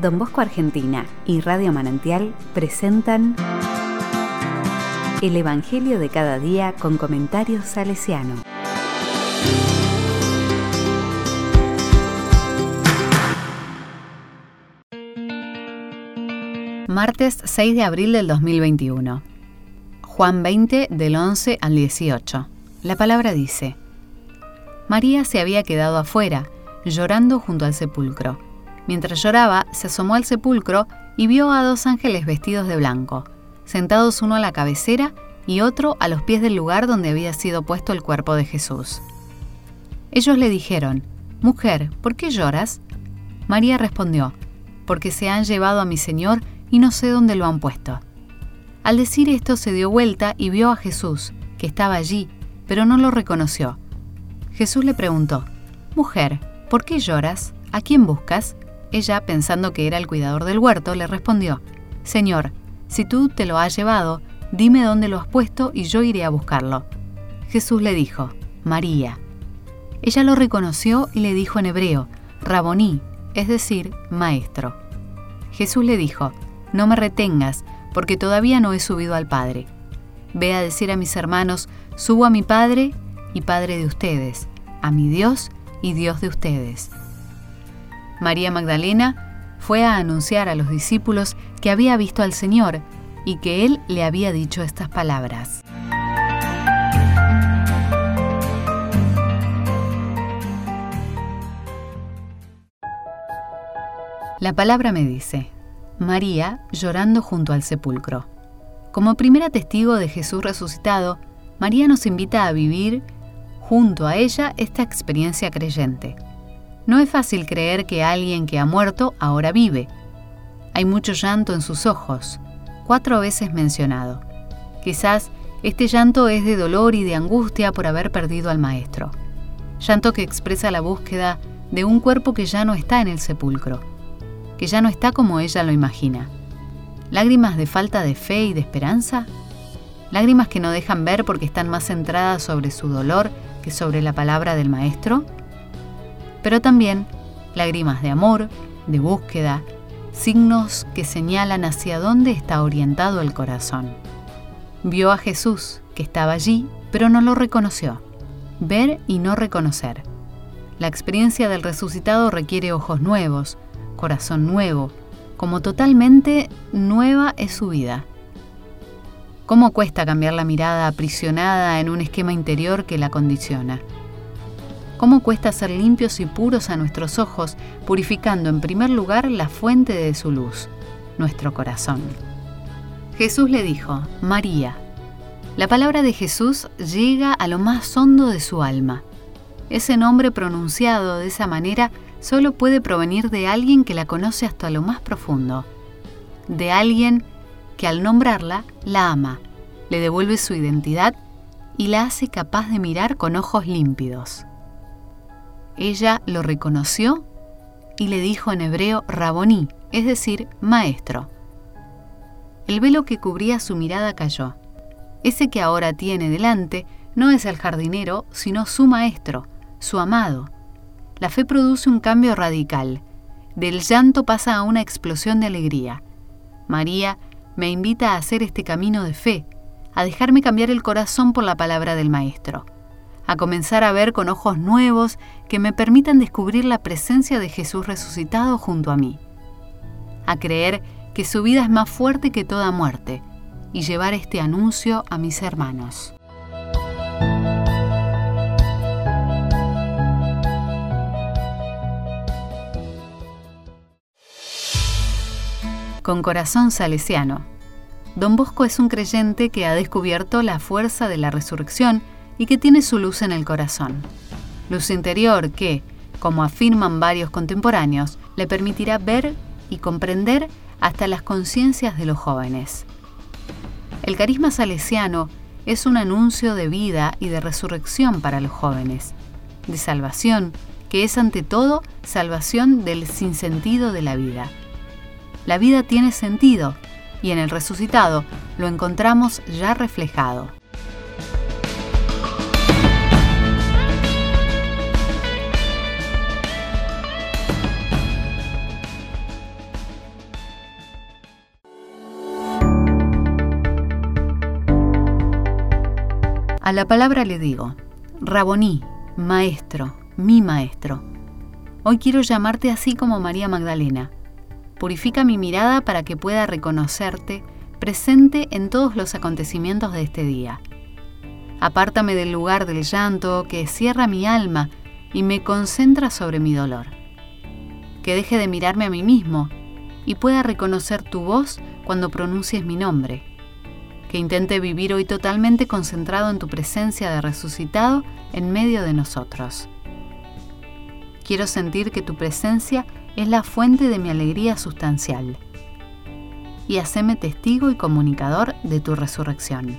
Don Bosco Argentina y Radio Manantial presentan El Evangelio de cada día con comentarios salesiano. Martes 6 de abril del 2021. Juan 20 del 11 al 18. La palabra dice, María se había quedado afuera, llorando junto al sepulcro. Mientras lloraba, se asomó al sepulcro y vio a dos ángeles vestidos de blanco, sentados uno a la cabecera y otro a los pies del lugar donde había sido puesto el cuerpo de Jesús. Ellos le dijeron, Mujer, ¿por qué lloras? María respondió, Porque se han llevado a mi Señor y no sé dónde lo han puesto. Al decir esto se dio vuelta y vio a Jesús, que estaba allí, pero no lo reconoció. Jesús le preguntó, Mujer, ¿por qué lloras? ¿A quién buscas? Ella, pensando que era el cuidador del huerto, le respondió, Señor, si tú te lo has llevado, dime dónde lo has puesto y yo iré a buscarlo. Jesús le dijo, María. Ella lo reconoció y le dijo en hebreo, Raboní, es decir, maestro. Jesús le dijo, No me retengas, porque todavía no he subido al Padre. Ve a decir a mis hermanos, subo a mi Padre y Padre de ustedes, a mi Dios y Dios de ustedes. María Magdalena fue a anunciar a los discípulos que había visto al Señor y que Él le había dicho estas palabras. La palabra me dice, María llorando junto al sepulcro. Como primera testigo de Jesús resucitado, María nos invita a vivir junto a ella esta experiencia creyente. No es fácil creer que alguien que ha muerto ahora vive. Hay mucho llanto en sus ojos, cuatro veces mencionado. Quizás este llanto es de dolor y de angustia por haber perdido al Maestro. Llanto que expresa la búsqueda de un cuerpo que ya no está en el sepulcro, que ya no está como ella lo imagina. Lágrimas de falta de fe y de esperanza. Lágrimas que no dejan ver porque están más centradas sobre su dolor que sobre la palabra del Maestro. Pero también lágrimas de amor, de búsqueda, signos que señalan hacia dónde está orientado el corazón. Vio a Jesús, que estaba allí, pero no lo reconoció. Ver y no reconocer. La experiencia del resucitado requiere ojos nuevos, corazón nuevo, como totalmente nueva es su vida. ¿Cómo cuesta cambiar la mirada aprisionada en un esquema interior que la condiciona? ¿Cómo cuesta ser limpios y puros a nuestros ojos, purificando en primer lugar la fuente de su luz, nuestro corazón? Jesús le dijo, María. La palabra de Jesús llega a lo más hondo de su alma. Ese nombre pronunciado de esa manera solo puede provenir de alguien que la conoce hasta lo más profundo, de alguien que al nombrarla la ama, le devuelve su identidad y la hace capaz de mirar con ojos límpidos. Ella lo reconoció y le dijo en hebreo Raboní, es decir, maestro. El velo que cubría su mirada cayó. Ese que ahora tiene delante no es el jardinero, sino su maestro, su amado. La fe produce un cambio radical. Del llanto pasa a una explosión de alegría. María me invita a hacer este camino de fe, a dejarme cambiar el corazón por la palabra del Maestro, a comenzar a ver con ojos nuevos que me permitan descubrir la presencia de Jesús resucitado junto a mí, a creer que su vida es más fuerte que toda muerte y llevar este anuncio a mis hermanos. con corazón salesiano. Don Bosco es un creyente que ha descubierto la fuerza de la resurrección y que tiene su luz en el corazón. Luz interior que, como afirman varios contemporáneos, le permitirá ver y comprender hasta las conciencias de los jóvenes. El carisma salesiano es un anuncio de vida y de resurrección para los jóvenes, de salvación, que es ante todo salvación del sinsentido de la vida la vida tiene sentido y en el resucitado lo encontramos ya reflejado. A la palabra le digo, Raboní, maestro, mi maestro. Hoy quiero llamarte así como María Magdalena. Purifica mi mirada para que pueda reconocerte presente en todos los acontecimientos de este día. Apártame del lugar del llanto que cierra mi alma y me concentra sobre mi dolor. Que deje de mirarme a mí mismo y pueda reconocer tu voz cuando pronuncies mi nombre. Que intente vivir hoy totalmente concentrado en tu presencia de resucitado en medio de nosotros. Quiero sentir que tu presencia es la fuente de mi alegría sustancial. Y haceme testigo y comunicador de tu resurrección.